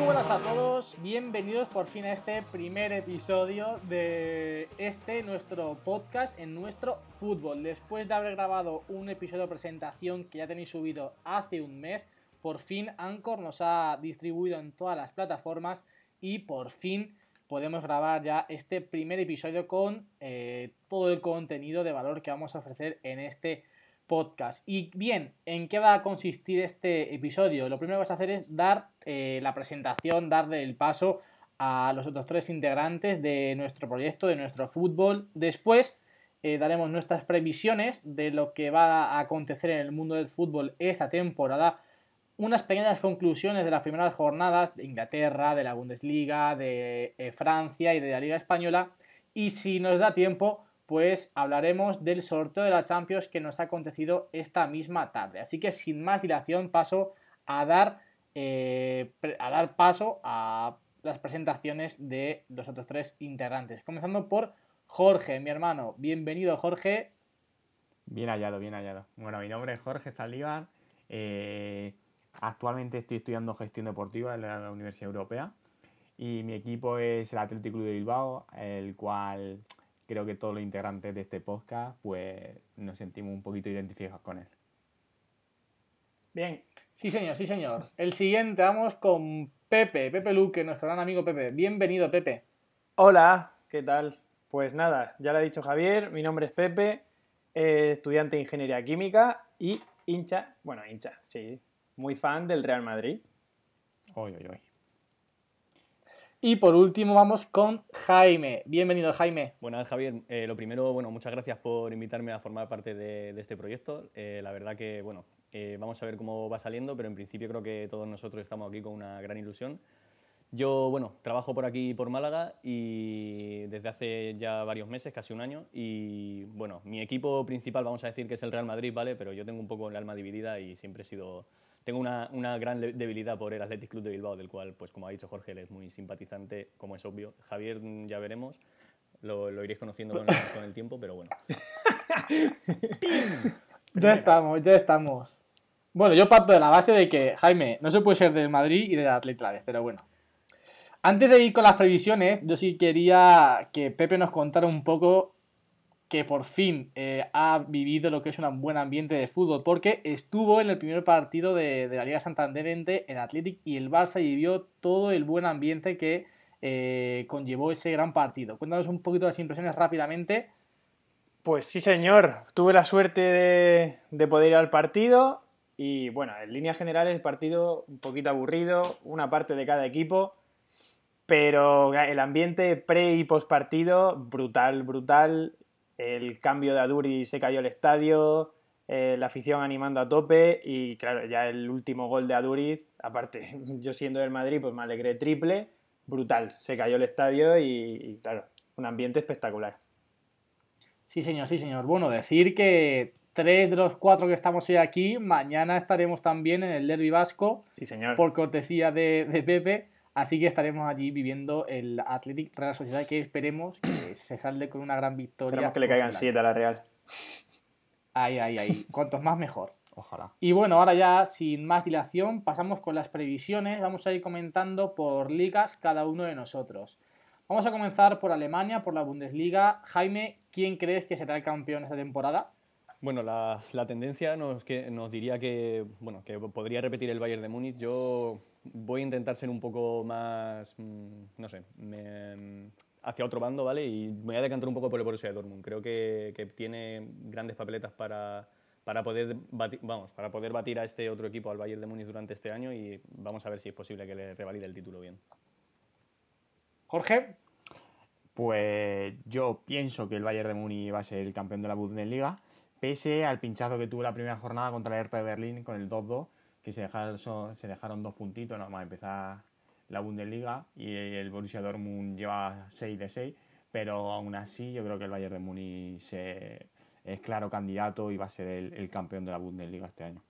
Muy buenas a todos, bienvenidos por fin a este primer episodio de este nuestro podcast en nuestro fútbol. Después de haber grabado un episodio de presentación que ya tenéis subido hace un mes, por fin Anchor nos ha distribuido en todas las plataformas y por fin podemos grabar ya este primer episodio con eh, todo el contenido de valor que vamos a ofrecer en este podcast. Y bien, ¿en qué va a consistir este episodio? Lo primero que vas a hacer es dar eh, la presentación, darle el paso a los otros tres integrantes de nuestro proyecto, de nuestro fútbol. Después eh, daremos nuestras previsiones de lo que va a acontecer en el mundo del fútbol esta temporada. Unas pequeñas conclusiones de las primeras jornadas de Inglaterra, de la Bundesliga, de eh, Francia y de la Liga Española. Y si nos da tiempo, pues hablaremos del sorteo de la Champions que nos ha acontecido esta misma tarde. Así que sin más dilación paso a dar, eh, a dar paso a las presentaciones de los otros tres integrantes. Comenzando por Jorge, mi hermano. Bienvenido, Jorge. Bien hallado, bien hallado. Bueno, mi nombre es Jorge Zaldívar. Eh, actualmente estoy estudiando gestión deportiva en la Universidad Europea y mi equipo es el Athletic Club de Bilbao, el cual creo que todos los integrantes de este podcast pues nos sentimos un poquito identificados con él. Bien, sí señor, sí señor. El siguiente vamos con Pepe, Pepe Luque, nuestro gran amigo Pepe. Bienvenido, Pepe. Hola, ¿qué tal? Pues nada, ya lo ha dicho Javier, mi nombre es Pepe, eh, estudiante de Ingeniería Química y hincha, bueno, hincha, sí, muy fan del Real Madrid. Hoy, hoy, hoy. Y por último vamos con Jaime. Bienvenido, Jaime. Buenas, Javier. Eh, lo primero, bueno, muchas gracias por invitarme a formar parte de, de este proyecto. Eh, la verdad que, bueno, eh, vamos a ver cómo va saliendo, pero en principio creo que todos nosotros estamos aquí con una gran ilusión. Yo, bueno, trabajo por aquí, por Málaga, y desde hace ya varios meses, casi un año, y bueno, mi equipo principal vamos a decir que es el Real Madrid, ¿vale? Pero yo tengo un poco el alma dividida y siempre he sido tengo una, una, gran debilidad por el Athletic Club de Bilbao, del cual, pues como ha dicho Jorge, él es muy simpatizante, como es obvio. Javier, mm, ya veremos, lo, lo iréis conociendo con el, con el, tiempo, pero bueno. ya estamos, ya estamos. Bueno, yo parto de la base de que, Jaime, no se puede ser del Madrid y del Athletic a pero bueno. Antes de ir con las previsiones, yo sí quería que Pepe nos contara un poco que por fin eh, ha vivido lo que es un buen ambiente de fútbol, porque estuvo en el primer partido de, de la Liga Santander entre el Athletic y el Barça y vivió todo el buen ambiente que eh, conllevó ese gran partido. Cuéntanos un poquito las impresiones rápidamente. Pues sí, señor. Tuve la suerte de, de poder ir al partido y bueno, en líneas generales el partido un poquito aburrido, una parte de cada equipo, pero el ambiente pre y post partido brutal, brutal el cambio de Aduri se cayó el estadio, eh, la afición animando a tope y claro, ya el último gol de Aduriz, aparte yo siendo del Madrid pues me alegré triple, brutal, se cayó el estadio y, y claro, un ambiente espectacular. Sí señor, sí señor. Bueno, decir que tres de los cuatro que estamos hoy aquí, mañana estaremos también en el Derby Vasco. Sí señor. Por cortesía de, de Pepe. Así que estaremos allí viviendo el Athletic Real Sociedad que esperemos que se salde con una gran victoria. Esperemos que le caigan 7 a la Real. Ahí, ahí, ahí. Cuantos más mejor. Ojalá. Y bueno, ahora ya sin más dilación pasamos con las previsiones. Vamos a ir comentando por ligas cada uno de nosotros. Vamos a comenzar por Alemania, por la Bundesliga. Jaime, ¿quién crees que será el campeón esta temporada? Bueno, la, la tendencia nos, que, nos diría que, bueno, que podría repetir el Bayern de Múnich. Yo voy a intentar ser un poco más, mm, no sé, me, hacia otro bando, ¿vale? Y me voy a decantar un poco por el Borussia de Dortmund. Creo que, que tiene grandes papeletas para, para, poder batir, vamos, para poder batir a este otro equipo, al Bayern de Múnich, durante este año y vamos a ver si es posible que le revalide el título bien. Jorge. Pues yo pienso que el Bayern de Múnich va a ser el campeón de la Bundesliga, pese al pinchazo que tuvo la primera jornada contra el Hertha de Berlín con el 2-2 que se dejaron, se dejaron dos puntitos, nada más empezar la Bundesliga y el Borussia Dortmund lleva 6 de 6, pero aún así yo creo que el Bayern de Múnich es claro candidato y va a ser el, campeón de la Bundesliga este año.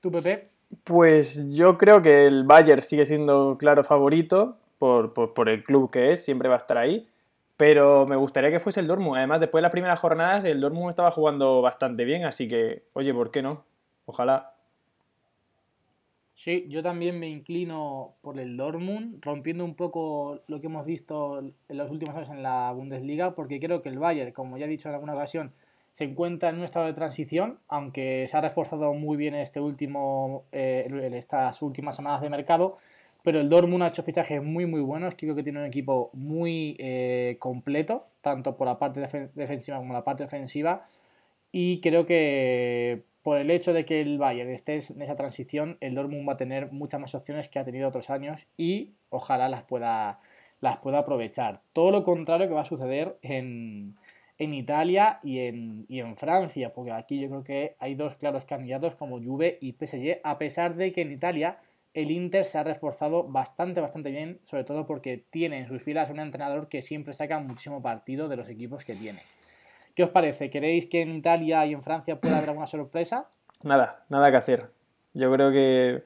¿Tú, Pepe? Pues yo creo que el Bayern sigue siendo claro favorito por, por, el club que es, siempre va a estar ahí. Pero me gustaría que fuese el Dortmund. Además, después de las primeras jornadas, el Dortmund estaba jugando bastante bien, así que, oye, ¿por qué no? Ojalá. Sí, yo también me inclino por el Dortmund, rompiendo un poco lo que hemos visto en los últimos años en la Bundesliga, porque creo que el Bayern, como ya he dicho en alguna ocasión, se encuentra en un estado de transición, aunque se ha reforzado muy bien este último, eh, en estas últimas semanas de mercado, pero el Dortmund ha hecho fichajes muy muy buenos, creo que tiene un equipo muy eh, completo, tanto por la parte defensiva como la parte ofensiva, y creo que por el hecho de que el Bayern esté en esa transición, el Dortmund va a tener muchas más opciones que ha tenido otros años y ojalá las pueda, las pueda aprovechar. Todo lo contrario que va a suceder en, Italia y en, y en Francia, porque aquí yo creo que hay dos claros candidatos como Juve y PSG, a pesar de que en Italia el Inter se ha reforzado bastante, bastante bien, sobre todo porque tiene en sus filas un entrenador que siempre saca muchísimo partido de los equipos que tiene. ¿Qué os parece? ¿Queréis que en Italia y en Francia pueda haber alguna sorpresa? Nada, nada que hacer. Yo creo que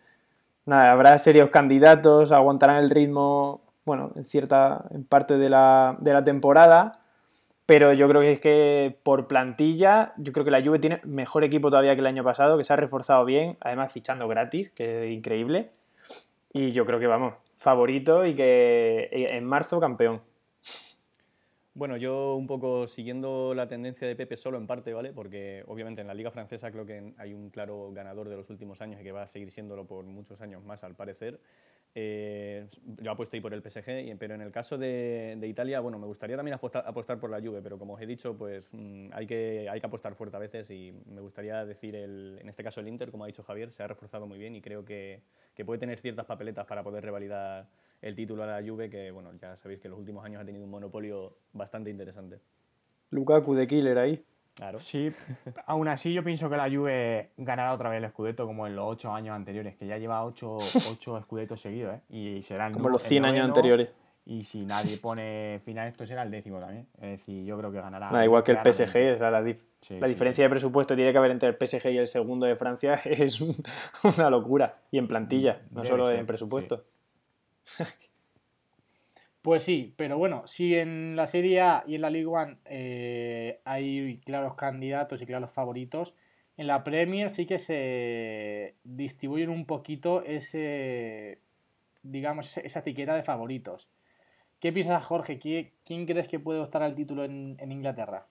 nada, habrá serios candidatos, aguantarán el ritmo, bueno, en cierta en parte de la, de la temporada, pero yo creo que es que por plantilla, yo creo que la Juve tiene mejor equipo todavía que el año pasado, que se ha reforzado bien, además fichando gratis, que es increíble. Y yo creo que vamos, favorito y que en marzo campeón. Bueno, yo un poco siguiendo la tendencia de Pepe solo en parte, ¿vale? Porque obviamente en la liga francesa creo que hay un claro ganador de los últimos años y que va a seguir siéndolo por muchos años más, al parecer. Eh, yo apuesto ahí por el PSG, pero en el caso de, Italia, bueno, me gustaría también apostar, por la Juve, pero como os he dicho, pues mm, hay, que, hay que apostar fuerte a veces y me gustaría decir, el, en este caso el Inter, como ha dicho Javier, se ha reforzado muy bien y creo que, que puede tener ciertas papeletas para poder revalidar el título a la Juve, que bueno, ya sabéis que en los últimos años ha tenido un monopolio bastante interesante. Lukaku de killer ahí. Claro. Sí, aún así yo pienso que la Juve ganará otra vez el Scudetto como en los ocho años anteriores, que ya lleva ocho, ocho Scudettos seguidos, ¿eh? Y será Como los 100 años anteriores. Y si nadie pone final, esto será el décimo también. Es decir, yo creo que ganará. Igual que el PSG, o sea, la, la diferencia de presupuesto tiene que haber entre el PSG y el segundo de Francia es una locura. Y en plantilla, no solo en presupuesto. Pues sí, pero bueno, si en la Serie A y en la League One eh, hay claros candidatos y claros favoritos, en la Premier sí que se distribuyen un poquito ese, digamos, esa etiqueta de favoritos. ¿Qué piensas, Jorge? ¿Quién crees que puede optar al título en, Inglaterra?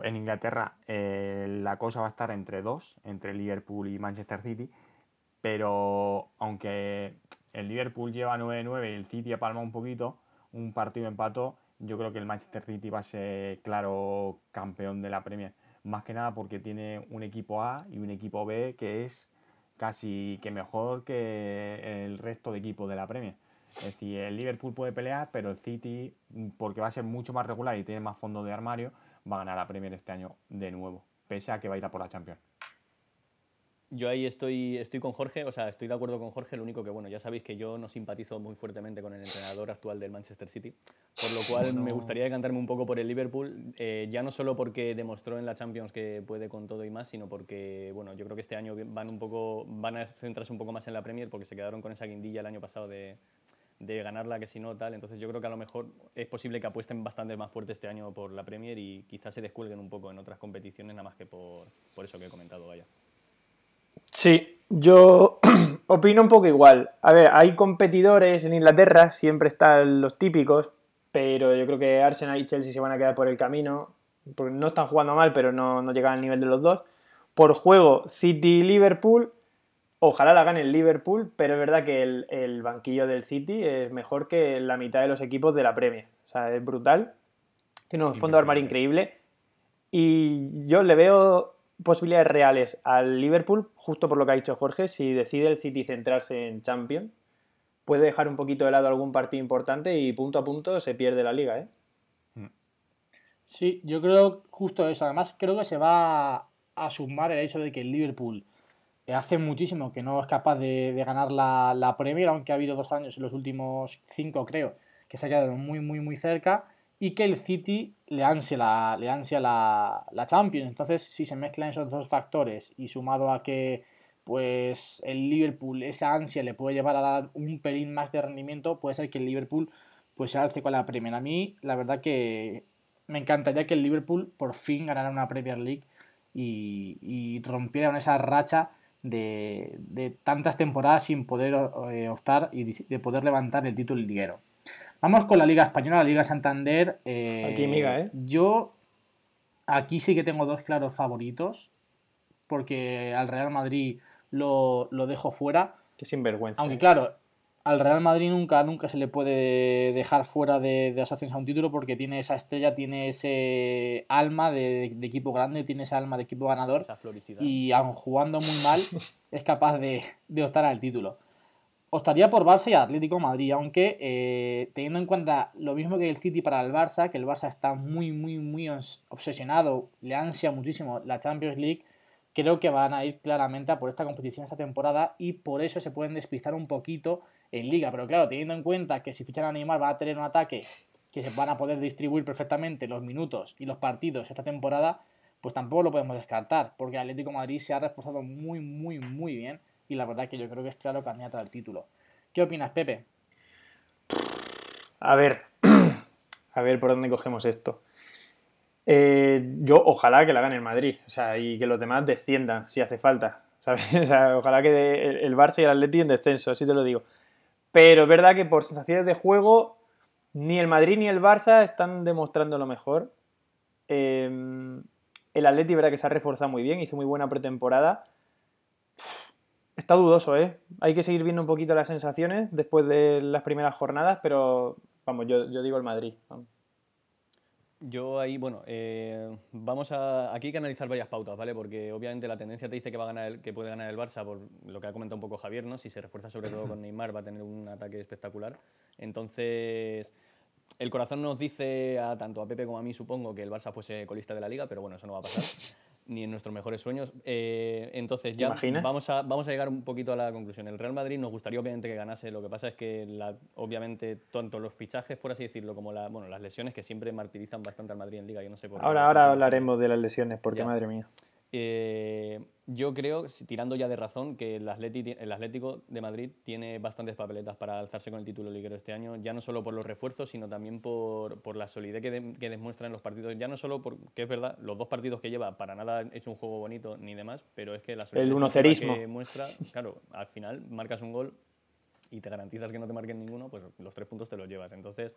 En Inglaterra eh, la cosa va a estar entre dos, entre Liverpool y Manchester City, pero aunque el Liverpool lleva 9-9 y el City palma un poquito, un partido empató, yo creo que el Manchester City va a ser claro campeón de la Premier. Más que nada porque tiene un equipo A y un equipo B que es casi que mejor que el resto de equipos de la Premier. Es decir, el Liverpool puede pelear, pero el City, porque va a ser mucho más regular y tiene más fondo de armario, va a ganar la Premier este año de nuevo, pese a que va a ir a por la Champions. Yo ahí estoy, estoy con Jorge, o sea, estoy de acuerdo con Jorge, lo único que, bueno, ya sabéis que yo no simpatizo muy fuertemente con el entrenador actual del Manchester City, por lo cual me gustaría decantarme un poco por el Liverpool, eh, ya no solo porque demostró en la Champions que puede con todo y más, sino porque, bueno, yo creo que este año van, un poco, van a centrarse un poco más en la Premier porque se quedaron con esa guindilla el año pasado de, de ganarla que si no tal, entonces yo creo que a lo mejor es posible que apuesten bastante más fuerte este año por la Premier y quizás se descuelguen un poco en otras competiciones, nada más que por, por eso que he comentado, vaya. Sí, yo opino un poco igual. A ver, hay competidores en Inglaterra, siempre están los típicos, pero yo creo que Arsenal y Chelsea se van a quedar por el camino, porque no están jugando mal, pero no, no llegan al nivel de los dos. Por juego, City y Liverpool, ojalá la gane el Liverpool, pero es verdad que el, banquillo del City es mejor que la mitad de los equipos de la Premier. O sea, es brutal. Tiene un fondo de armario increíble. Y yo le veo posibilidades reales al Liverpool, justo por lo que ha dicho Jorge, si decide el City centrarse en Champions, puede dejar un poquito de lado algún partido importante y punto a punto se pierde la liga. ¿eh? Mm. Sí, yo creo justo eso. Además, creo que se va a sumar el hecho de que el Liverpool hace muchísimo que no es capaz de, de ganar la, la, Premier, aunque ha habido dos años en los últimos cinco, creo, que se ha quedado muy, muy, muy cerca, y que el City le ansia la, le ansia la, la Champions. Entonces, si se mezclan esos dos factores y sumado a que pues el Liverpool esa ansia le puede llevar a dar un pelín más de rendimiento, puede ser que el Liverpool pues se alce con la Premier. A mí, la verdad que me encantaría que el Liverpool por fin ganara una Premier League y, rompiera esa racha de, de, tantas temporadas sin poder eh, optar y de poder levantar el título liguero. Vamos con la Liga Española, la Liga Santander. Eh, aquí, miga, ¿eh? Yo aquí sí que tengo dos claros favoritos, porque al Real Madrid lo, lo dejo fuera. Qué sinvergüenza. Aunque claro, al Real Madrid nunca, nunca se le puede dejar fuera de, de asociación a un título porque tiene esa estrella, tiene ese alma de, de, equipo grande, tiene ese alma de equipo ganador. Y aun jugando muy mal, es capaz de, de, optar al título. Optaría por Barça y Atlético Madrid, aunque eh, teniendo en cuenta lo mismo que el City para el Barça, que el Barça está muy, muy, muy obsesionado, le ansia muchísimo la Champions League, creo que van a ir claramente a por esta competición esta temporada y por eso se pueden despistar un poquito en liga. Pero claro, teniendo en cuenta que si fichan a Neymar va a tener un ataque que se van a poder distribuir perfectamente los minutos y los partidos esta temporada, pues tampoco lo podemos descartar, porque Atlético Madrid se ha reforzado muy, muy, muy bien y la verdad que yo creo que es claro candidato al título. ¿Qué opinas, Pepe? A ver, a ver por dónde cogemos esto. Eh, yo ojalá que la gane el Madrid, o sea, y que los demás desciendan si hace falta, ¿sabes? O sea, ojalá que el Barça y el Atleti en descenso, así te lo digo. Pero es verdad que por sensaciones de juego, ni el Madrid ni el Barça están demostrando lo mejor. Eh, el Atleti, verdad que se ha reforzado muy bien, hizo muy buena pretemporada. Está dudoso, ¿eh? Hay que seguir viendo un poquito las sensaciones después de las primeras jornadas, pero vamos, yo, yo digo el Madrid. Yo ahí, bueno, eh, vamos a. Aquí hay que analizar varias pautas, ¿vale? Porque obviamente la tendencia te dice que va a ganar el, que puede ganar el Barça por lo que ha comentado un poco Javier, ¿no? Si se refuerza sobre todo con Neymar va a tener un ataque espectacular. Entonces, el corazón nos dice a tanto a Pepe como a mí, supongo, que el Barça fuese colista de la liga, pero bueno, eso no va a pasar. Ni en nuestros mejores sueños. Eh, entonces ya vamos a, vamos a llegar un poquito a la conclusión. El Real Madrid nos gustaría obviamente que ganase, lo que pasa es que la, obviamente tanto los fichajes, por así decirlo, como la, bueno, las lesiones que siempre martirizan bastante al Madrid en Liga, yo no sé por Ahora, ahora hablaremos de las lesiones, porque ya. madre mía. Eh, yo creo, tirando ya de razón, que el, Atleti, el, Atlético de Madrid tiene bastantes papeletas para alzarse con el título liguero este año, ya no solo por los refuerzos, sino también por, por la solidez que, de, que demuestra en los partidos. Ya no solo porque es verdad, los dos partidos que lleva, para nada han hecho un juego bonito ni demás, pero es que la solidez el que muestra, claro, al final marcas un gol y te garantizas que no te marquen ninguno, pues los tres puntos te los llevas. Entonces,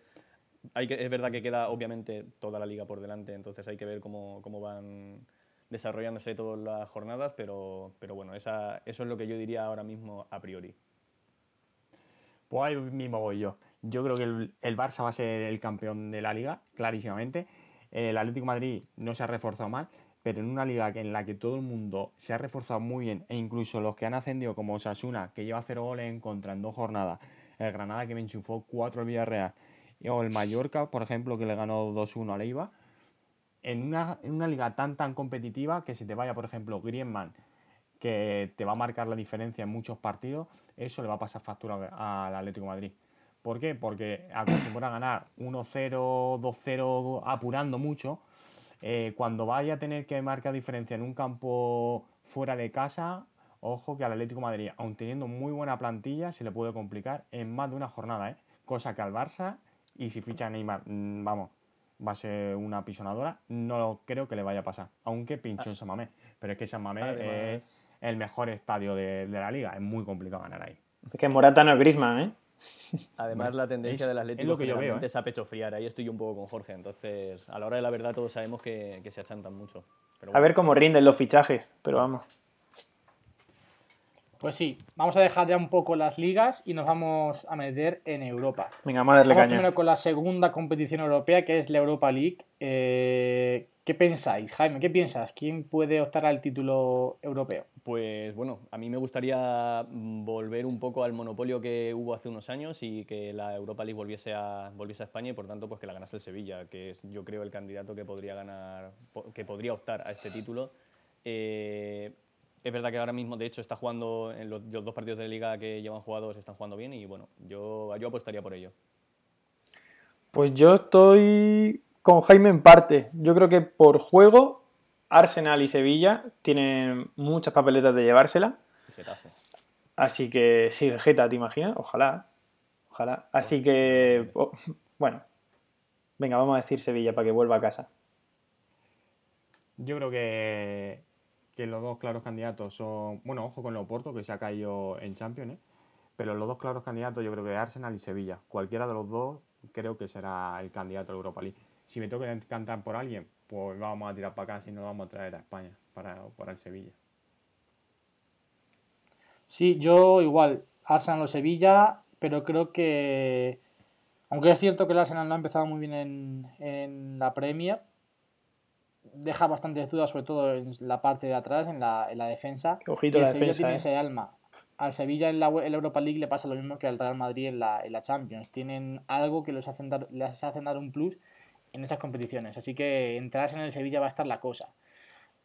hay que, es verdad que queda obviamente toda la liga por delante, entonces hay que ver cómo, cómo van desarrollándose todas las jornadas, pero, pero bueno, esa, eso es lo que yo diría ahora mismo a priori. Pues ahí mismo voy yo. Yo creo que el, el, Barça va a ser el campeón de la liga, clarísimamente. El Atlético Madrid no se ha reforzado mal, pero en una liga en la que todo el mundo se ha reforzado muy bien, e incluso los que han ascendido como Sasuna, que lleva cero goles en contra en dos jornadas, el Granada que me enchufó cuatro al Villarreal, o el Mallorca, por ejemplo, que le ganó 2-1 a Leiva, en una, en una, liga tan tan competitiva que si te vaya, por ejemplo, Griezmann, que te va a marcar la diferencia en muchos partidos, eso le va a pasar factura al Atlético Madrid. ¿Por qué? Porque acostumbra a ganar 1-0, 2-0 apurando mucho. Eh, cuando vaya a tener que marcar diferencia en un campo fuera de casa, ojo que al Atlético Madrid, aun teniendo muy buena plantilla, se le puede complicar en más de una jornada, ¿eh? cosa que al Barça, y si ficha Neymar, mm, vamos, va a ser una pisonadora. No creo que le vaya a pasar, aunque pinchó en San Mamés. Pero es que San Mamés Además... es el mejor estadio de, de, la liga. Es muy complicado ganar ahí. Es que Morata no es Griezmann, ¿eh? Además, bueno, la tendencia es, del Atlético es lo que yo veo, ¿eh? es a pecho friar. Ahí estoy yo un poco con Jorge. Entonces, a la hora de la verdad, todos sabemos que, que se achantan mucho. Pero bueno. A ver cómo rinden los fichajes, pero vamos. Pues sí, vamos a dejar ya un poco las ligas y nos vamos a meter en Europa. Venga, vamos a darle vamos caña. primero con la segunda competición europea, que es la Europa League. Eh, ¿Qué pensáis, Jaime? ¿Qué piensas? ¿Quién puede optar al título europeo? Pues bueno, a mí me gustaría volver un poco al monopolio que hubo hace unos años y que la Europa League volviese a, volviese a España y por tanto pues que la ganase el Sevilla, que es yo creo el candidato que podría ganar, que podría optar a este título. Eh, es verdad que ahora mismo, de hecho, está jugando en los, los dos partidos de liga que llevan jugados, están jugando bien y bueno, yo, yo apostaría por ello. Pues yo estoy con Jaime en parte. Yo creo que por juego, Arsenal y Sevilla tienen muchas papeletas de llevársela. Así que sí, el Geta, ¿te imaginas? Ojalá. Ojalá. Así que, oh, bueno. Venga, vamos a decir Sevilla para que vuelva a casa. Yo creo que, que los dos claros candidatos son. Bueno, ojo con Loporto, que se ha caído en Champions, ¿eh? Pero los dos claros candidatos, yo creo que Arsenal y Sevilla. Cualquiera de los dos creo que será el candidato a Europa League. Si me que cantar por alguien, pues vamos a tirar para acá, si no vamos a traer a España para, para el Sevilla. Sí, yo igual, Arsenal o Sevilla, pero creo que, aunque es cierto que el Arsenal no ha empezado muy bien en, en la Premier, deja bastantes dudas, sobre todo en la parte de atrás, en la, en la defensa. Ojito y la Sevilla defensa, tiene ¿eh? ese alma. Al Sevilla en la, en la Europa League le pasa lo mismo que al Real Madrid en la, en la Champions. Tienen algo que los hacen dar, les hacen dar un plus en esas competiciones. Así que entrarse en el Sevilla va a estar la cosa.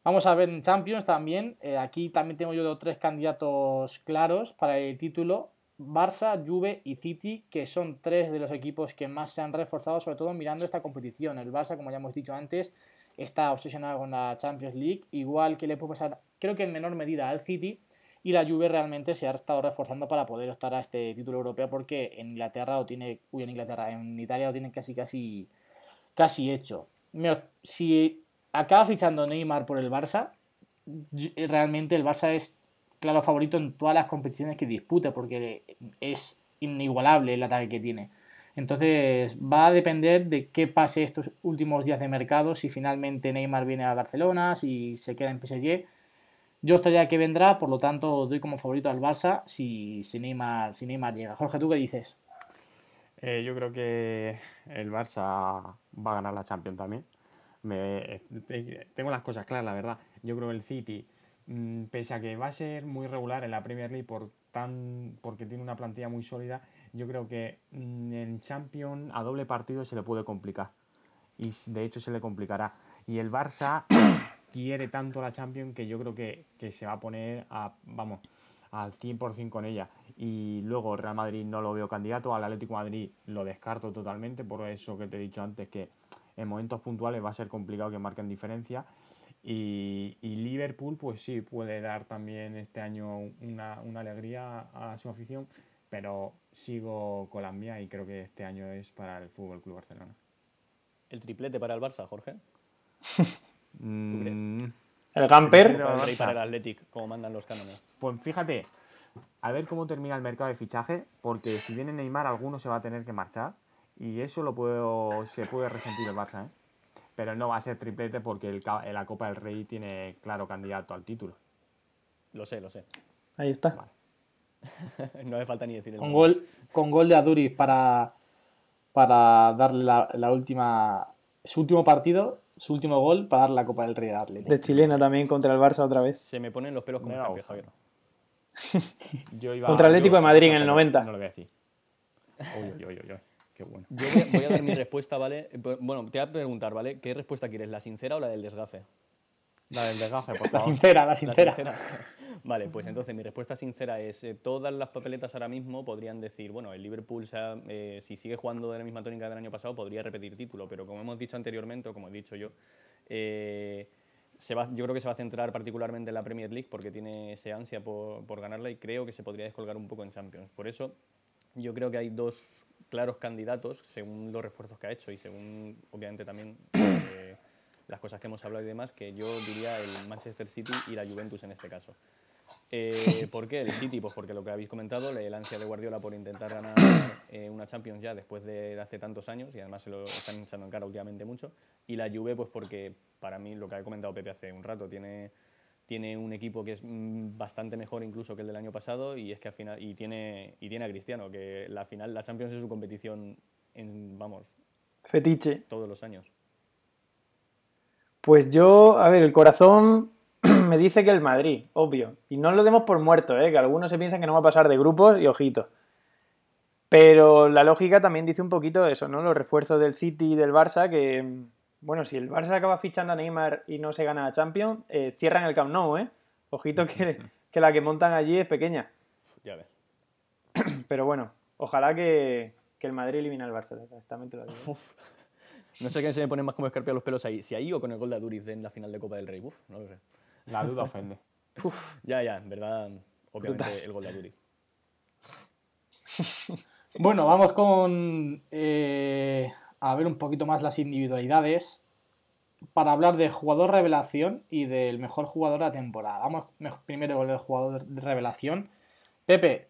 Vamos a ver en Champions también. Eh, aquí también tengo yo tres candidatos claros para el título. Barça, Juve y City, que son tres de los equipos que más se han reforzado, sobre todo mirando esta competición. El Barça, como ya hemos dicho antes, está obsesionado con la Champions League, igual que le puede pasar, creo que en menor medida al City, y la Juve realmente se ha estado reforzando para poder optar a este título europeo, porque en Inglaterra lo tiene, uy, en Inglaterra, en Italia lo tienen casi, casi, casi hecho. Si acaba fichando Neymar por el Barça, yo- realmente el Barça es claro favorito en todas las competiciones que dispute, porque es inigualable el ataque que tiene. Entonces va a depender de qué pase estos últimos días de mercado, si finalmente Neymar viene a Barcelona, si se queda en PSG. Yo estaría que vendrá, por lo tanto doy como favorito al Barça si, si, Neymar, si Neymar llega. Jorge, ¿tú qué dices? Eh, yo creo que el Barça va a ganar la Champions también. Me- te- tengo las cosas claras, la verdad. Yo creo que el City, mm, pese a que va a ser muy regular en la Premier League por tan, porque tiene una plantilla muy sólida, yo creo que mm, en Champions a doble partido se le puede complicar. Y de hecho se le complicará. Y el Barça quiere tanto la Champions que yo creo que, que se va a poner a, vamos, al 100% con ella. Y luego Real Madrid no lo veo candidato, al Atlético Madrid lo descarto totalmente, por eso que te he dicho antes, que en momentos puntuales va a ser complicado que marquen diferencia. Y, Liverpool, pues sí, puede dar también este año una alegría a su afición, pero sigo con la mía y creo que este año es para el Fútbol Club Barcelona. ¿El triplete para el Barça, Jorge? Mm, El Gamper, Pero ¿O el Barça. rey para el Athletic, como mandan los cánones? Pues fíjate, a ver cómo termina el mercado de fichaje, porque si viene Neymar, alguno se va a tener que marchar. Y eso lo puedo, se puede resentir el Barça, ¿eh? Pero no va a ser triplete porque el, ca- la Copa del Rey tiene claro candidato al título. Lo sé, lo sé. ahí está. Vale. no hace falta ni decir Con gol, con gol de Aduriz para, para darle la, la última, su último partido, su último gol para dar la Copa del Rey al Atlético. De chilena también contra el Barça otra vez. Se me ponen los pelos como Me un. Javier. Yo iba, Contra Atlético yo- de Madrid en el pero 90. No lo voy a decir. Uy, uy, uy, uy, uy, Qué bueno. Yo voy a, voy a dar mi respuesta, ¿vale? Bueno, te voy a preguntar, ¿vale? ¿Qué respuesta quieres, la sincera o la del desgafe? La del desgaje, por La favor. sincera, la La sincera. Vale, pues entonces mi respuesta sincera es, eh, todas las papeletas ahora mismo podrían decir, bueno, el Liverpool, se ha- eh, si sigue jugando de la misma tónica del año pasado, podría repetir título, pero como hemos dicho anteriormente, o como he dicho yo, eh, se va, yo creo que se va a centrar particularmente en la Premier League porque tiene ese ansia por, por ganarla y creo que se podría descolgar un poco en Champions. Por eso yo creo que hay dos claros candidatos, según los refuerzos que ha hecho y según, obviamente, también eh, las cosas que hemos hablado y demás, que yo diría el Manchester City y la Juventus en este caso. Eh, ¿Por qué el City? Pues porque lo que habéis comentado, el ansia de Guardiola por intentar ganar eh, una Champions ya después de hace tantos años y además se lo están echando en cara últimamente mucho. Y la Juve, pues porque para mí, lo que ha comentado Pepe hace un rato, tiene, tiene un equipo que es mm, bastante mejor incluso que el del año pasado y es que al final y tiene y tiene a Cristiano, que la final la Champions es su competición en vamos, Fetiche. todos los años. Pues yo, a ver, el corazón me dice que el Madrid, obvio. Y no lo demos por muerto, ¿eh? que algunos se piensan que no va a pasar de grupos y ojito. Pero la lógica también dice un poquito eso, ¿no? Los refuerzos del City y del Barça, que, bueno, si el Barça acaba fichando a Neymar y no se gana a Champions, eh, cierran el Camp Nou, ¿eh? Ojito que, que la que montan allí es pequeña. Ya ves. Pero bueno, ojalá que, que el Madrid elimine al Barça. Exactamente lo digo. No sé quién se me pone más como escarpia los pelos ahí. Si ahí o con el gol de Aduriz en la final de Copa del Rey. Uf, no lo sé. La duda ofende. Ya, ya, en verdad, obviamente el gol de Aduriz. Bueno, vamos con. eh, a ver un poquito más las individualidades. Para hablar de jugador revelación y del mejor jugador de la temporada. Vamos me- primero con el jugador de revelación. Pepe,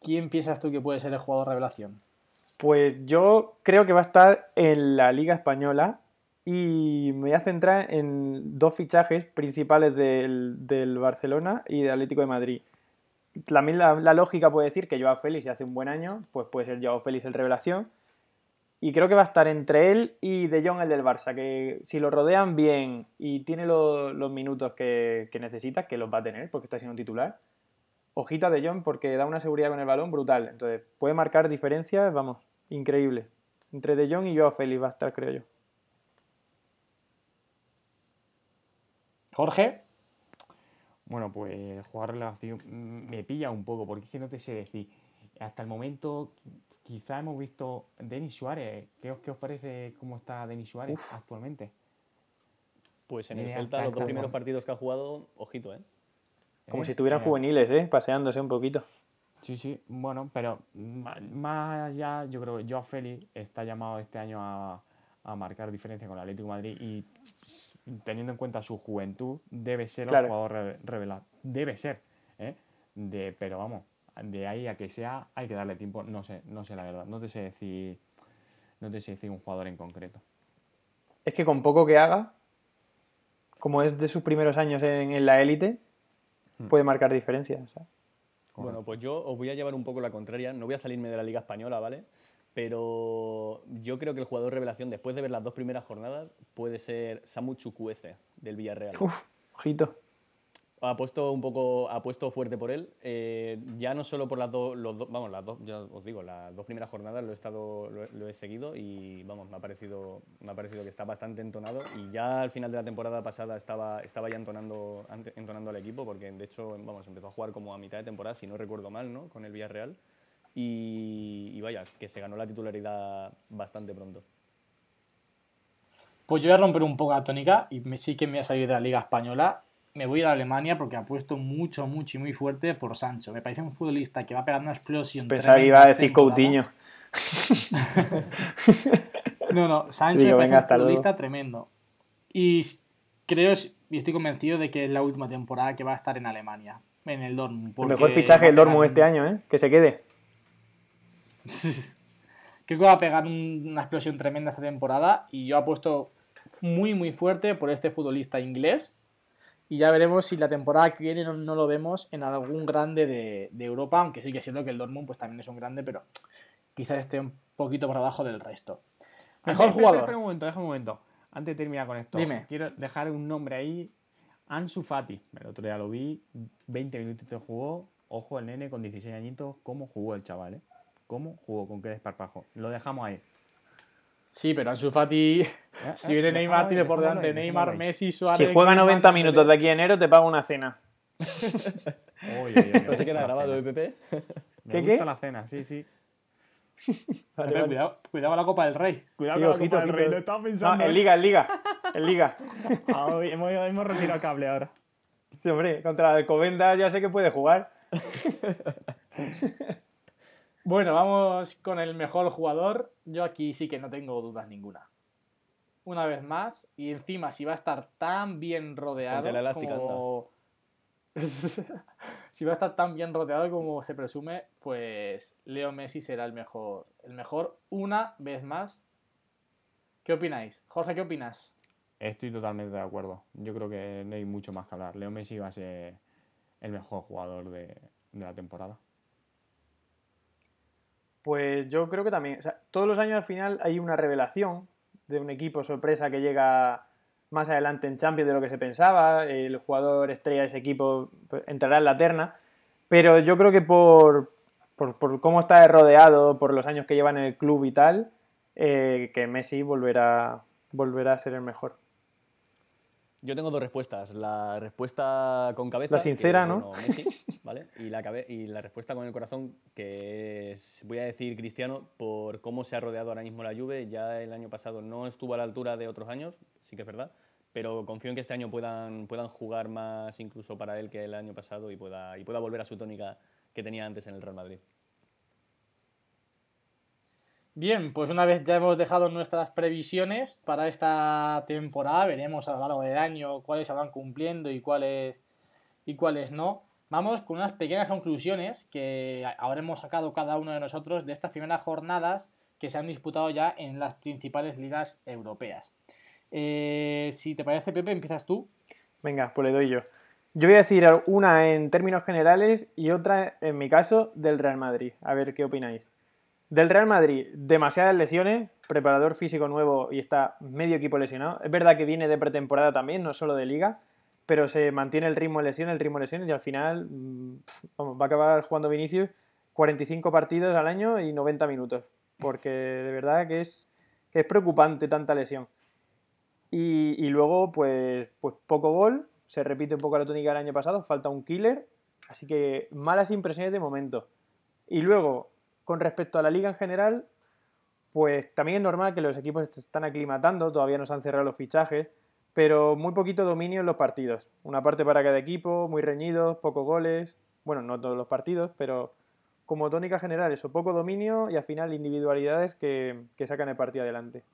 ¿quién piensas tú que puede ser el jugador revelación? Pues yo creo que va a estar en la Liga Española y me voy a centrar en dos fichajes principales del, del Barcelona y del Atlético de Madrid. También la, lógica puede decir que Joao Félix, si hace un buen año, pues puede ser Joao Félix el revelación. Y creo que va a estar entre él y De Jong el del Barça, que si lo rodean bien y tiene lo- los minutos que, que necesita, que los va a tener porque está siendo titular, ojito a De Jong porque da una seguridad con el balón brutal. Entonces puede marcar diferencias, vamos, increíble. Entre De Jong y Joao Félix va a estar, creo yo. Jorge, Bueno, pues jugar relación mm, me pilla un poco, porque es que no te sé decir. Hasta el momento, quizá hemos visto Denis Suárez. ¿Qué os, qué os parece cómo está Denis Suárez actualmente? Pues en el Celta, los dos primeros partidos que ha jugado, ojito, ¿eh? Como ¿Eh? si estuvieran Eh, juveniles, ¿eh? Paseándose un poquito. Sí, sí, bueno, pero más allá, yo creo que Joao Félix está llamado este año a, a marcar diferencia con el Atlético de Madrid y teniendo en cuenta su juventud, debe ser Claro. el jugador re- revelado. Debe ser, ¿eh? De, pero vamos, de ahí a que sea, hay que darle tiempo. No sé, no sé la verdad. No te sé decir, no te sé decir un jugador en concreto. Es que con poco que haga, como es de sus primeros años en, en la élite. Puede marcar diferencias. ¿sabes? Bueno, pues yo os voy a llevar un poco la contraria. No voy a salirme de la Liga Española, ¿vale? Pero yo creo que el jugador revelación, después de ver las dos primeras jornadas, puede ser Samu Chukwueze, del Villarreal. Uf, ojito. Ha puesto un poco, ha puesto fuerte por él. eh, ya no solo por las dos, dos, vamos, las dos, ya os digo, las dos primeras jornadas lo he estado, lo, lo he seguido y vamos, me ha parecido, me ha parecido que está bastante entonado y ya al final de la temporada pasada estaba, estaba ya entonando, entonando al equipo porque de hecho, vamos, empezó a jugar como a mitad de temporada, si no recuerdo mal, ¿no? Con el Villarreal y, y vaya, que se ganó la titularidad bastante pronto. pues yo voy a romper un poco la tónica y me, sí que me voy a salir de la Liga Española. Me voy a ir a Alemania porque apuesto mucho, mucho y muy fuerte por Sancho. Me parece un futbolista que va a pegar una explosión. Pensaba que iba a decir temporada. Coutinho. No, no, Sancho Digo, me parece un luego. futbolista tremendo. Y creo y estoy convencido de que es la última temporada que va a estar en Alemania, en el Dortmund. El mejor fichaje del Dortmund este año, ¿eh? Que se quede. Creo que va a pegar un- una explosión tremenda esta temporada y yo apuesto muy muy fuerte por este futbolista inglés y ya veremos si la temporada que viene no, no lo vemos en algún grande de, de Europa, aunque sí que siento que el Dortmund pues también es un grande, pero quizás esté un poquito por abajo del resto. Mejor Antes- jugador. Espera un momento, deja un momento. Antes de terminar con esto, Dime. quiero dejar un nombre ahí. Ansu Fati. El otro día lo vi, 20 minutos jugó. Ojo, el nene con 16 añitos, cómo jugó el chaval, ¿eh? ¿Cómo jugó? ¿Con qué desparpajo? Lo dejamos ahí. Sí, pero Ansu Fati, Eh, si eh, viene Neymar, tiene por delante Neymar. Messi, Suárez. Si juega Griezmann, 90 minutos de aquí a enero, te pago una cena. Uy, Esto se queda la grabado. ¿eh? Me ¿Qué, gusta qué? la cena, sí, sí. Vale, Pepe, vale. Cuidado, cuidado la Copa del Rey. Cuidado Sí, con la ojito, Copa del ojito. Rey, lo estaba No, pensando. en ¿eh? Liga, en Liga. En Liga. Ah, hoy hemos, hemos retirado cable ahora. Sí, hombre, contra el Alcobendas ya sé que puede jugar. Bueno, vamos con el mejor jugador. Yo aquí sí que no tengo dudas ninguna. Una vez más, y encima si va a estar tan bien rodeado la elástica, como... si va a estar tan bien rodeado como se presume, pues Leo Messi será el mejor, el mejor una vez más. ¿Qué opináis? Jorge, ¿qué opinas? Estoy totalmente de acuerdo. Yo creo que no hay mucho más que hablar. Leo Messi va a ser el mejor jugador de, de la temporada. Pues yo creo que también. todos los años al final hay una revelación de un equipo sorpresa que llega más adelante en Champions de lo que se pensaba. El jugador estrella de ese equipo pues, entrará en la terna. Pero yo creo que por, por, por cómo está rodeado, por los años que lleva en el club y tal, eh, que Messi volverá, volverá a ser el mejor. Yo tengo dos respuestas. La respuesta con cabeza. La sincera, que, ¿no? Messi, ¿vale? Y la, cabe- y la respuesta con el corazón, que es, voy a decir Cristiano, por cómo se ha rodeado ahora mismo la Juve. Ya el año pasado no estuvo a la altura de otros años, sí que es verdad, pero confío en que este año puedan, puedan jugar más incluso para él que el año pasado y pueda, y pueda volver a su tónica que tenía antes en el Real Madrid. Bien, pues una vez ya hemos dejado nuestras previsiones para esta temporada, veremos a lo largo del año cuáles se van cumpliendo y cuáles y cuáles no. Vamos con unas pequeñas conclusiones que habremos sacado cada uno de nosotros de estas primeras jornadas que se han disputado ya en las principales ligas europeas. Eh, si te parece, Pepe, empiezas tú. Venga, pues le doy yo. Yo voy a decir una en términos generales y otra, en mi caso, del Real Madrid. A ver qué opináis. Del Real Madrid, demasiadas lesiones, preparador físico nuevo y está medio equipo lesionado. Es verdad que viene de pretemporada también, no solo de liga, pero se mantiene el ritmo de lesiones, el ritmo de lesiones y al final mm, va a acabar jugando Vinicius 45 partidos al año y 90 minutos. Porque de verdad que es, es preocupante tanta lesión. Y, y luego, pues, pues poco gol, se repite un poco la tónica del año pasado, falta un killer, así que malas impresiones de momento. Y luego, con respecto a la liga en general, pues también es normal que los equipos se están aclimatando, todavía no se han cerrado los fichajes, pero muy poquito dominio en los partidos. Una parte para cada equipo, muy reñidos, pocos goles, bueno, no todos los partidos, pero como tónica general eso, poco dominio y al final individualidades que, que sacan el partido adelante.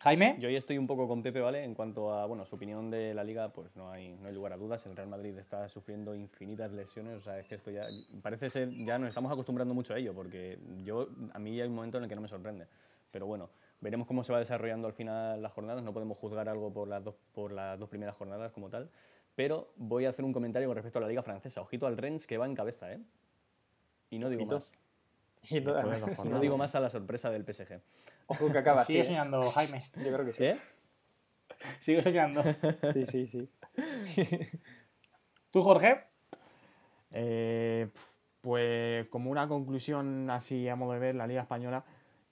Jaime. Yo hoy estoy un poco con Pepe, ¿vale? En cuanto a, bueno, su opinión de la liga, pues no hay, no hay lugar a dudas. El Real Madrid está sufriendo infinitas lesiones, o sea, es que esto ya, parece ser, ya nos estamos acostumbrando mucho a ello, porque yo, a mí hay un momento en el que no me sorprende. Pero bueno, veremos cómo se va desarrollando al final las jornadas, no podemos juzgar algo por las dos, por las dos primeras jornadas como tal. Pero voy a hacer un comentario con respecto a la liga francesa. Ojito al Rennes que va en cabeza, ¿eh? Y no digo Ojito. más. Y no, digo más a la sorpresa del PSG. ojo que acaba. Sigue ¿eh? soñando, Jaime. Yo creo que sí. ¿Eh? Sigue soñando. Sí, sí, sí. ¿Tú, Jorge? Eh, pues como una conclusión así a modo de ver, la Liga Española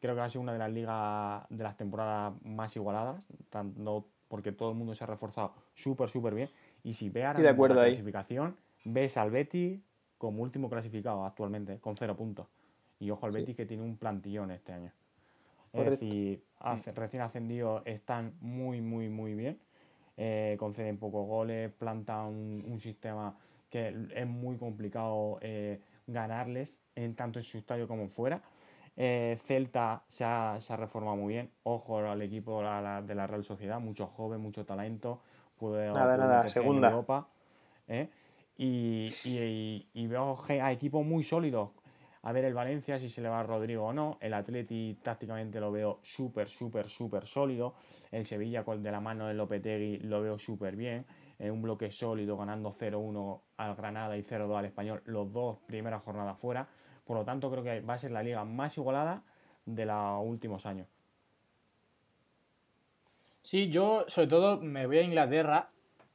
creo que va a ser una de las ligas de las temporadas más igualadas, tanto porque todo el mundo se ha reforzado súper, súper bien. Y si ves ahora de la ahí. clasificación, ves al Betis como último clasificado actualmente, con cero puntos. Y ojo al Sí. Betis que tiene un plantillón este año. Correcto. Es decir, hace- recién ascendidos están muy, muy, muy bien. Eh, conceden pocos goles, plantan un, un sistema que es muy complicado eh, ganarles, en tanto en su estadio como fuera. Eh, Celta se ha, se ha reformado muy bien. Ojo al equipo la- de la Real Sociedad, mucho joven, mucho talento. Puede, Nada, nada, en segunda. Europa, ¿eh? Y, y- y- y veo a equipos muy sólidos. A ver el Valencia si se le va a Rodrigo o no. El Atleti tácticamente lo veo súper, súper, súper sólido. El Sevilla con de la mano de Lopetegui lo veo súper bien. En un bloque sólido ganando 0-1 al Granada y 0-2 al Español. Los dos primeras jornadas fuera. Por lo tanto creo que va a ser la liga más igualada de los últimos años. Sí, yo sobre todo me voy a Inglaterra,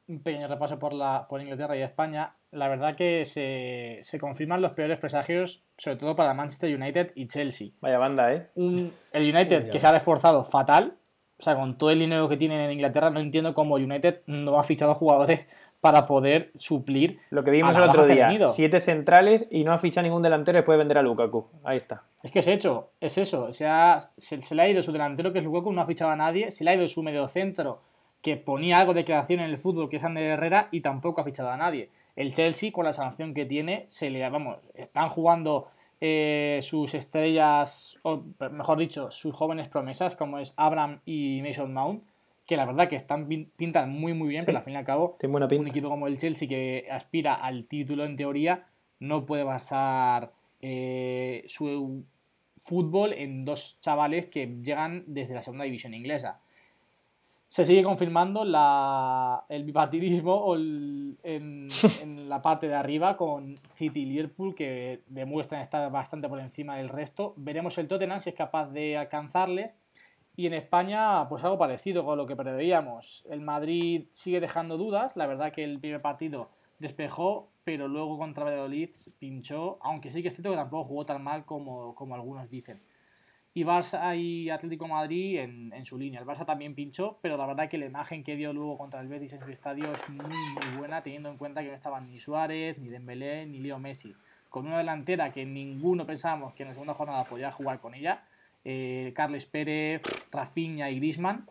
un pequeño repaso por, la, por Inglaterra y España. La verdad que se, se confirman los peores presagios, sobre todo para Manchester United y Chelsea. Vaya banda, ¿eh? Un- el United Uy, que se ha reforzado fatal, o sea, con todo el dinero que tienen en Inglaterra, no entiendo cómo United no ha fichado jugadores para poder suplir. Lo que vimos a la el otro día. Siete centrales y no ha fichado ningún delantero después de vender a Lukaku. Ahí está. Es que es hecho, es eso. Se, ha- se, se le ha ido su delantero, que es Lukaku, no ha fichado a nadie. Se le ha ido su mediocentro, que ponía algo de creación en el fútbol, que es Ander Herrera, y tampoco ha fichado a nadie. El Chelsea, con la sanción que tiene, se le vamos, están jugando eh, sus estrellas, o mejor dicho, sus jóvenes promesas, como es Abraham y Mason Mount, que la verdad que están pin- pintan muy muy bien, Sí. pero al fin y al cabo un equipo como el Chelsea que aspira al título en teoría no puede basar eh, su fútbol en dos chavales que llegan desde la segunda división inglesa. Se sigue confirmando la- el bipartidismo o el- en, en la parte de arriba con City y Liverpool que demuestran estar bastante por encima del resto. Veremos el Tottenham si es capaz de alcanzarles. Y en España, pues algo parecido con lo que preveíamos. El Madrid sigue dejando dudas. La verdad que el primer partido despejó, pero luego contra Valladolid pinchó, aunque sí que es cierto que tampoco jugó tan mal como, como algunos dicen. Y Barça y Atlético Madrid en, su línea. El Barça también pinchó, pero la verdad que la imagen que dio luego contra el Betis en su estadio es muy, muy buena, teniendo en cuenta que no estaban ni Suárez, ni Dembélé, ni Leo Messi. Con una delantera que ninguno pensábamos que en la segunda jornada podía jugar con ella, eh, Carles Pérez, Rafinha y Griezmann,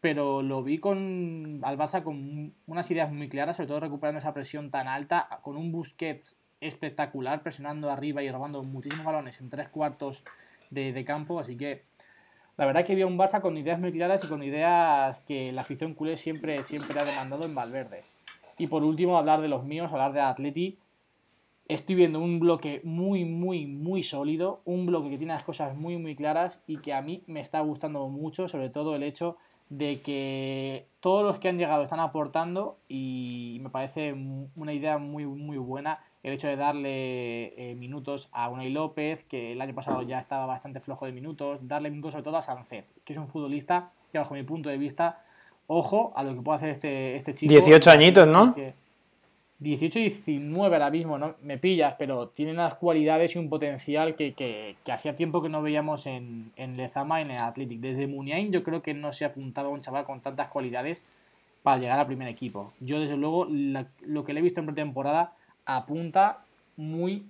pero lo vi con al Barça con unas ideas muy claras, sobre todo recuperando esa presión tan alta, con un Busquets espectacular, presionando arriba y robando muchísimos balones en tres cuartos de, campo, así que la verdad que había un Barça con ideas muy claras y con ideas que la afición culé siempre, siempre ha demandado en Valverde. Y por último, hablar de los míos, hablar de Atleti. Estoy viendo un bloque muy, muy, muy sólido, un bloque que tiene las cosas muy, muy claras y que a mí me está gustando mucho, sobre todo el hecho de que todos los que han llegado están aportando y me parece una idea muy, muy buena el hecho de darle eh, minutos a Unai López, que el año pasado ya estaba bastante flojo de minutos, darle minutos sobre todo a Sancet, que es un futbolista que bajo mi punto de vista, ojo a lo que puede hacer este, este chico. 18 añitos, ¿no? 18 y 19 ahora mismo, ¿no? Me pillas, pero tiene unas cualidades y un potencial que, que, que hacía tiempo que no veíamos en, en Lezama y en el Athletic. Desde Muniain yo creo que no se ha apuntado a un chaval con tantas cualidades para llegar al primer equipo. Yo desde luego lo que le he visto en pretemporada apunta muy,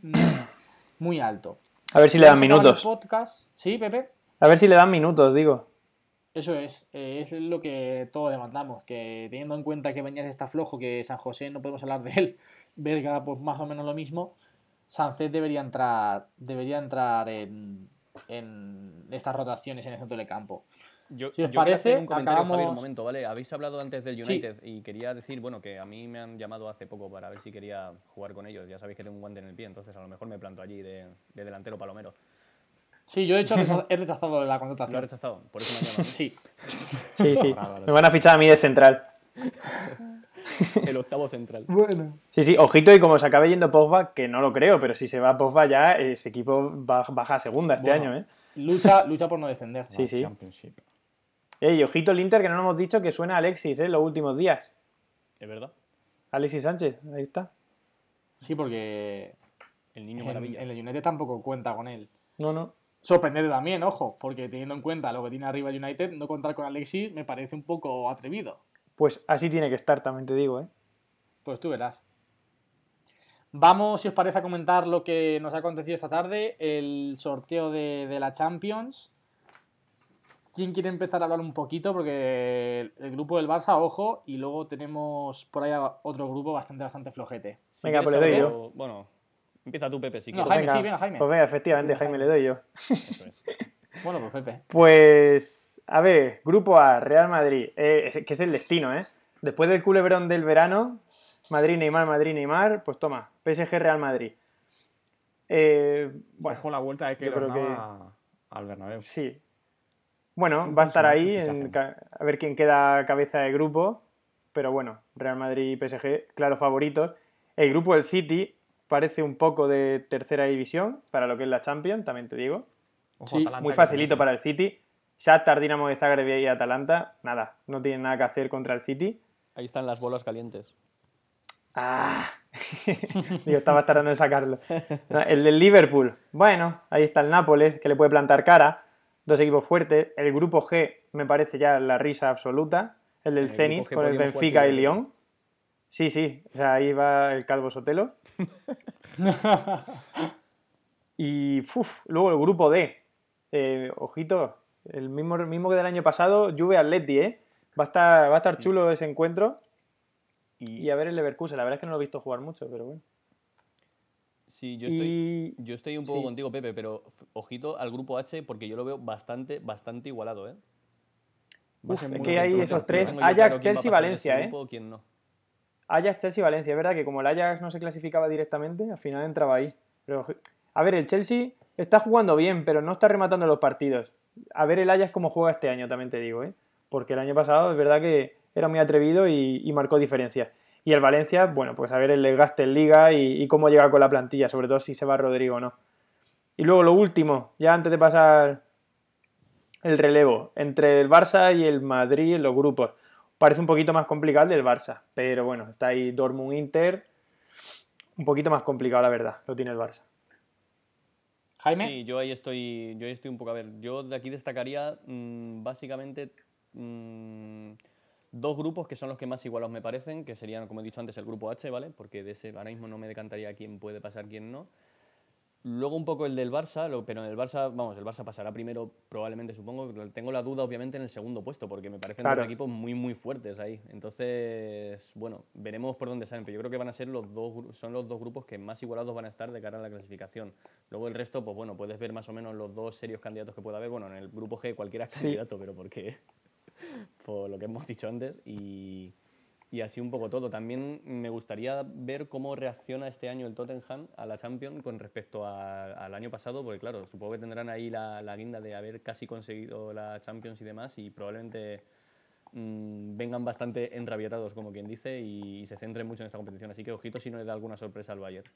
muy, alto. A ver si le dan minutos. Podcast. ¿Sí, Pepe? A ver si le dan minutos, digo. Eso es, eh, es lo que todos demandamos, que teniendo en cuenta que Bañez está flojo, que San José no podemos hablar de él, Belga pues más o menos lo mismo, Sancet debería entrar, debería entrar en, en estas rotaciones en el centro del campo. Yo, si os parece, un comentario, un momento, ¿vale? Habéis hablado antes del United y quería decir, bueno, que a mí me han llamado hace poco para ver si quería jugar con ellos. Ya sabéis que tengo un guante en el pie, entonces a lo mejor me planto allí de, delantero palomero. Sí, yo he hecho he rechazado la contratación. Lo he rechazado, por eso me han llamado. Sí. Sí, sí. Me van a fichar a mí de central. el octavo central. Bueno. Sí, sí, ojito y como se acabe yendo Pogba, que no lo creo, pero si se va Pogba ya, ese equipo baja a segunda este año, ¿eh? Lucha, lucha por no descender. Sí, sí. Ey, ojito el Inter, que no nos hemos dicho que suena Alexis, ¿eh? Los últimos días. Es verdad. Alexis Sánchez, ahí está. Sí, porque el niño maravilla. En el United tampoco cuenta con él. No, no. Sorprendente también, ojo, porque teniendo en cuenta lo que tiene arriba el United, no contar con Alexis me parece un poco atrevido. Pues así tiene que estar, también te digo, ¿eh? Pues tú verás. Vamos, si os parece, a comentar lo que nos ha acontecido esta tarde, el sorteo de, de la Champions. ¿Quién quiere empezar a hablar un poquito? Porque el grupo del Barça, ojo, y luego tenemos por ahí otro grupo bastante, bastante flojete. venga, pues le doy yo. Bueno, empieza tú, Pepe, si no, Jaime, sí, venga, Jaime. Pues venga, efectivamente, Jaime, le doy yo. bueno, pues Pepe. Pues, a ver, grupo A, Real Madrid, eh, que es el destino, ¿eh? Después del culebrón del verano, Madrid, Neymar, Madrid, Neymar, pues toma, PSG, Real Madrid. Eh, bueno, con la vuelta de que, creo que al Bernabéu. Sí, bueno, va a estar ahí a ver quién queda cabeza de grupo. Pero bueno, Real Madrid y PSG, claro, favoritos. El grupo del City parece un poco de tercera división para lo que es la Champions, también te digo. sí, muy facilito para el City. Shakhtar, Dinamo de Zagreb y Atalanta, nada, no tienen nada que hacer contra el City. Ahí están las bolas calientes. Ah, yo estaba tardando en sacarlo. El del Liverpool, bueno, ahí está el Nápoles, que le puede plantar cara dos equipos fuertes. El grupo G me parece ya la risa absoluta. El del Zenit con el Benfica y Lyon. Sí, sí, o sea, ahí va el Calvo Sotelo. y luego el grupo D. Eh, ojito, el mismo, mismo que del año pasado, Juve Atleti, ¿eh? Va a estar, va a estar chulo ese encuentro. Y, a ver el Leverkusen, la verdad es que no lo he visto jugar mucho, pero bueno. Sí, yo estoy, yo estoy un poco contigo, Pepe, pero ojito al grupo H porque yo lo veo bastante, bastante igualado, ¿eh? es que hay esos tres, Ajax, Chelsea, Valencia, ¿eh? Ajax, Chelsea, Valencia. Es verdad que como el Ajax no se clasificaba directamente, al final entraba ahí. Pero, a ver, el Chelsea está jugando bien, pero no está rematando los partidos. A ver el Ajax cómo juega este año, también te digo, ¿eh? Porque el año pasado es verdad que era muy atrevido y, y marcó diferencias. Y el Valencia, bueno, pues a ver el desgaste en liga y, cómo llega con la plantilla, sobre todo si se va Rodrigo o no. Y luego lo último, ya antes de pasar el relevo, entre el Barça y el Madrid en los grupos. Parece un poquito más complicado el del Barça, pero bueno, está ahí Dortmund Inter, un poquito más complicado la verdad, lo tiene el Barça. Jaime. Sí, yo ahí estoy, yo ahí estoy un poco. A ver, yo de aquí destacaría mm, básicamente mm, dos grupos que son los que más igualados me parecen, que serían, como he dicho antes, el grupo H, ¿vale? Porque de ese ahora mismo no me decantaría quién puede pasar, quién no. Luego un poco el del Barça, pero en el Barça, vamos, el Barça pasará primero, probablemente supongo. Tengo la duda, obviamente, en el segundo puesto, porque me parecen Claro. dos equipos muy, muy fuertes ahí. Entonces, bueno, veremos por dónde salen. Pero yo creo que van a ser los dos, son los dos grupos que más igualados van a estar de cara a la clasificación. Luego el resto, pues bueno, puedes ver más o menos los dos serios candidatos que pueda haber. Bueno, en el grupo G cualquiera es Sí. candidato, pero porque por lo que hemos dicho antes. Y, y así un poco todo. También me gustaría ver cómo reacciona este año el Tottenham a la Champions con respecto a- al año pasado, porque claro, supongo que tendrán ahí la, la guinda de haber casi conseguido la Champions y demás, y probablemente mm, vengan bastante enrabietados, como quien dice, y, se centren mucho en esta competición. Así que ojito si no le da alguna sorpresa al Bayern.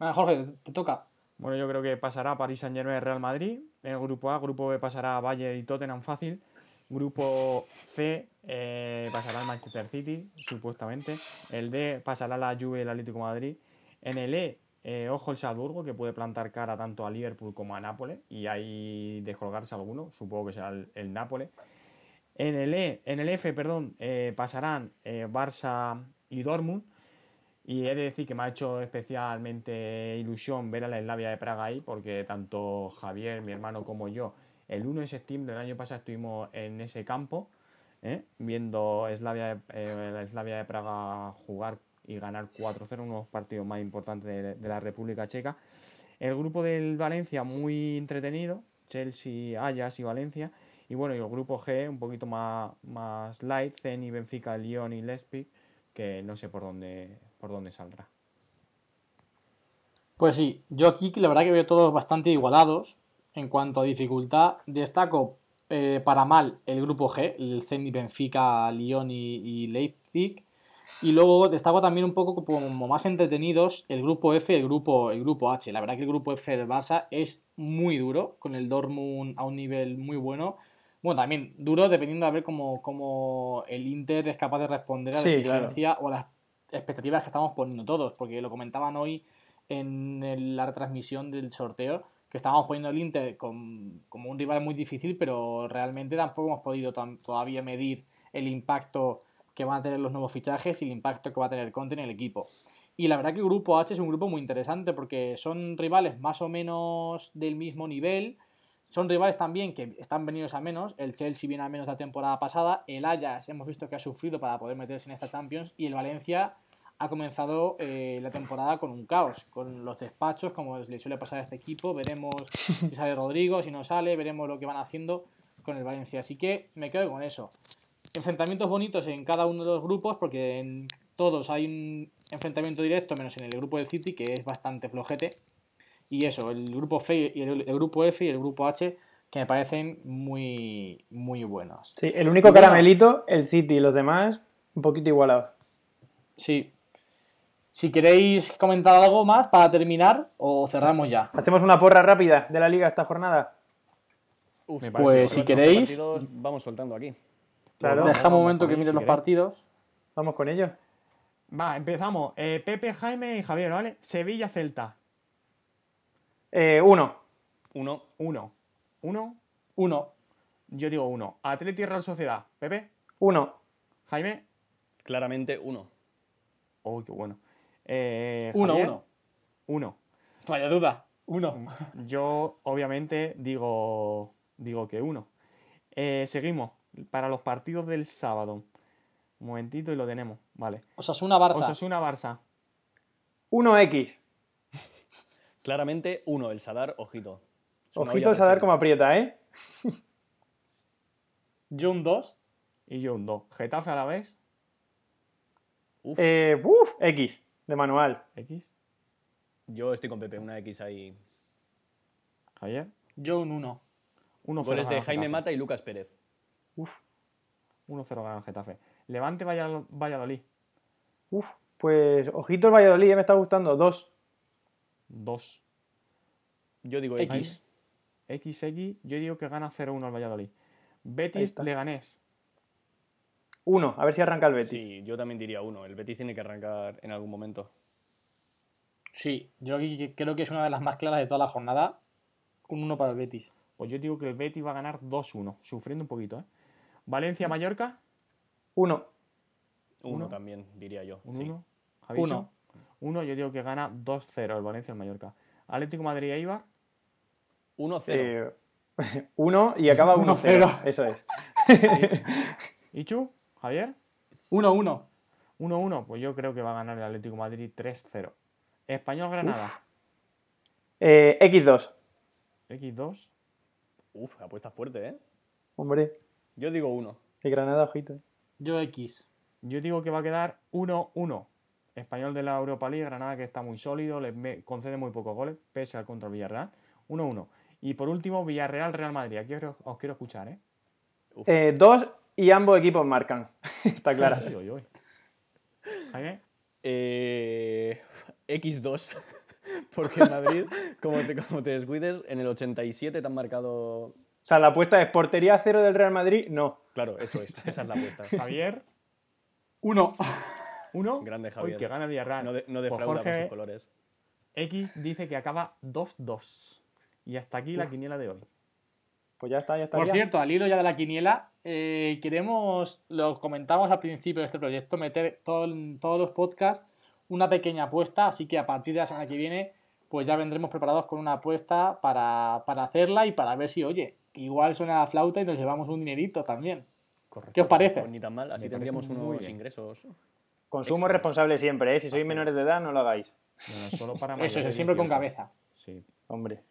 Jorge, te toca. Bueno, yo creo que pasará París Saint Germain Real Madrid. En el grupo A, grupo B pasará Bayern y Tottenham fácil. Grupo C eh, pasará el Manchester City, supuestamente. El D pasará la Juve y el Atlético Madrid. En el E, eh, ojo el Salzburgo, que puede plantar cara tanto a Liverpool como a Nápoles. Y ahí descolgarse alguno, supongo que será el, el Nápoles. En el, e, en el F, perdón, eh, pasarán Barça y Dortmund. Y he de decir que me ha hecho especialmente ilusión ver a la Slavia de Praga ahí, porque tanto Javier, mi hermano, como yo, el 1 de septiembre del año pasado estuvimos en ese campo, ¿eh? viendo Slavia de- eh, la Slavia de Praga jugar y ganar 4-0, unos partidos más importantes de, de la República Checa. El grupo del Valencia muy entretenido, Chelsea, Ajax y Valencia. Y bueno, y el grupo G un poquito más, más light, Zenit, Benfica, Lyon y Leipzig, que no sé por dónde, por dónde saldrá. Pues sí, yo aquí la verdad que veo todos bastante igualados. En cuanto a dificultad, destaco eh, para mal el grupo G, el Zenit, Benfica, Lyon y, y Leipzig. Y luego destaco también un poco como más entretenidos el grupo F y el grupo, el grupo H. La verdad que el grupo F del Barça es muy duro, con el Dortmund a un nivel muy bueno. Bueno, también duro dependiendo de ver cómo, cómo el Inter es capaz de responder a la Sí, claro. o a las expectativas que estamos poniendo todos, porque lo comentaban hoy en la retransmisión del sorteo, que estábamos poniendo el Inter con- como un rival muy difícil, pero realmente tampoco hemos podido todavía medir el impacto que van a tener los nuevos fichajes y el impacto que va a tener Conte en el equipo. Y la verdad que el grupo H es un grupo muy interesante porque son rivales más o menos del mismo nivel. Son rivales también que están venidos a menos. El Chelsea viene a menos la temporada pasada. El Ajax hemos visto que ha sufrido para poder meterse en esta Champions. Y el Valencia ha comenzado eh, la temporada con un caos, con los despachos, como le suele pasar a este equipo. Veremos si sale Rodrigo, si no sale, veremos lo que van haciendo con el Valencia. Así que me quedo con eso. Enfrentamientos bonitos en cada uno de los grupos, porque en todos hay un enfrentamiento directo, menos en el grupo del City, que es bastante flojete. Y eso, el grupo F y el, el grupo F y el grupo H, que me parecen muy, muy buenos. Sí, el único bueno. caramelito, el City, y los demás, un poquito igualados. Sí. Si queréis comentar algo más para terminar, o cerramos ya. Hacemos una porra rápida de la liga esta jornada. Uf, Me Pues parece si ¿cuántos queréis, partidos vamos soltando aquí. Claro, dejamos un momento que miren si los queréis. partidos. vamos con ello. Va, empezamos. Eh, Pepe, Jaime y Javier, ¿vale? Sevilla, Celta. Eh, uno. Uno, Uno. Uno. Uno. Yo digo uno. Atleti, Real Sociedad. Pepe, Uno. Jaime. claramente uno. Oh, qué bueno. Eh, Uno, Javier, uno. Uno. Vaya duda. Uno. Yo, obviamente, digo, digo que uno. Eh, seguimos. Para los partidos del sábado. Un momentito y lo tenemos. Vale. Osasuna Barça. Osasuna, Barça. 1X. Claramente uno, el Sadar, ojito. Ojito saber presión. cómo aprieta, ¿eh? Yo un 2. Y yo un 2. Getafe a la vez. Uf, Eh, uf, X, de manual. X. yo estoy con Pepe, una X ahí. Javier. Yo un 1. 1-0 Goles de Jaime Getafe. Mata y Lucas Pérez. Uf, 1-0 gana Getafe. Levante Valladolid. uf. Pues ojito el Valladolid, eh, me está gustando. Dos. 2. Yo digo X. X. XX, yo digo que gana 0-1 al Valladolid. Betis. Leganés. Uno, a ver si arranca el Betis. Sí, yo también diría uno. El Betis tiene que arrancar en algún momento. Sí, yo aquí creo que es una de las más claras de toda la jornada. Un 1 para el Betis. Pues yo digo que el Betis va a ganar 2-1, sufriendo un poquito, ¿eh? Valencia-Mallorca, Uno. Uno, Uno. también, diría yo. un sí. 1. Javicho, Uno. 1, yo digo que gana 2-0 el Valencia-Mallorca. Atlético Madrid-Eibar, 1-0. Eh, uno y acaba 1-0. 1-0. Eso es. Ichu, Javier, 1-1. 1-1, pues yo creo que va a ganar el Atlético Madrid 3-0. Español-Granada, Eh, X2. X2, Uf, apuesta fuerte, ¿eh? Hombre, Yo digo 1. el Granada, ojito. Yo X. Yo digo que va a quedar 1-1. Español de la Europa League, Granada que está muy sólido, les me- concede muy pocos goles, pese al contra el Villarreal. 1-1. Y por último, Villarreal-Real Madrid. Aquí os, os quiero escuchar, ¿eh? Eh, dos y ambos equipos marcan. Está claro. Uy, uy, uy. ¿A qué? Eh, X2. Porque en Madrid, como te, como te descuides, en el 87 te han marcado. O sea, la apuesta es portería cero del Real Madrid. No. Claro, eso es. Esa es la apuesta. Javier, 1. 1. Grande Uy, Javier. que gana el Villarreal. No, de- no Pues defrauda con Jorge sus colores. X dice que acaba 2-2. Y hasta aquí la quiniela de hoy. Pues ya está, ya está. Por cierto, al hilo ya de la quiniela, eh, queremos, lo comentamos al principio de este proyecto, meter todo todos los podcasts una pequeña apuesta, así que a partir de la semana que viene, pues ya vendremos preparados con una apuesta para, para hacerla y para ver si, oye, igual suena la flauta y nos llevamos un dinerito también. Correcto. ¿Qué os parece? Pues ni tan mal, así Me tendríamos unos bien. ingresos. Consumo responsable siempre, ¿eh? Si sois menores de edad, no lo hagáis. Bueno, solo para Eso, mayores de eso, siempre con 18. cabeza. Sí. Hombre.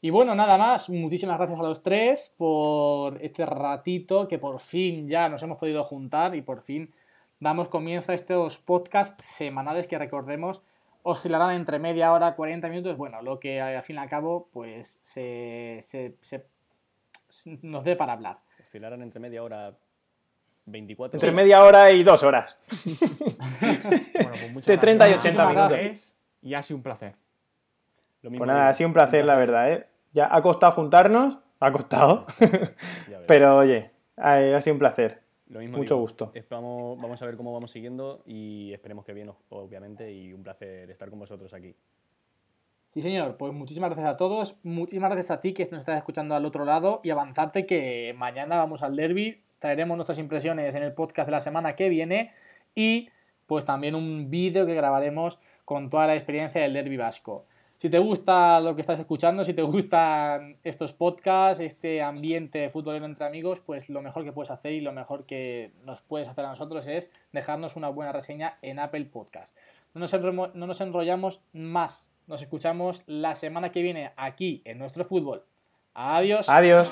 Y bueno, nada más, muchísimas gracias a los tres por este ratito que por fin ya nos hemos podido juntar y por fin damos comienzo a estos podcasts semanales que recordemos oscilarán entre media hora, 40 minutos, bueno, lo que al fin y al cabo pues se, se- se- se- nos dé para hablar. Oscilaran entre media hora 24 Entre media hora y dos horas. Bueno, pues De 30 y gracias. 80 Muchísimas minutos. gracias. Y ha sido un placer. Lo mismo Pues nada, ha sido un placer, la verdad, ¿eh? Ya ha costado juntarnos, ha costado. Pero oye, ha, ha sido un placer. Lo mismo mucho digo. gusto. Esperamos- vamos a ver cómo vamos siguiendo y esperemos que bien, obviamente, y un placer estar con vosotros aquí. Sí, señor, pues muchísimas gracias a todos, muchísimas gracias a ti que nos estás escuchando al otro lado y avanzarte que mañana vamos al derby, traeremos nuestras impresiones en el podcast de la semana que viene y pues también un vídeo que grabaremos con toda la experiencia del derby vasco. Si te gusta lo que estás escuchando, si te gustan estos podcasts, este ambiente futbolero entre amigos, pues lo mejor que puedes hacer y lo mejor que nos puedes hacer a nosotros es dejarnos una buena reseña en Apple Podcast. No nos, no nos enrollamos más. Nos escuchamos la semana que viene aquí en nuestro fútbol. Adiós. Adiós.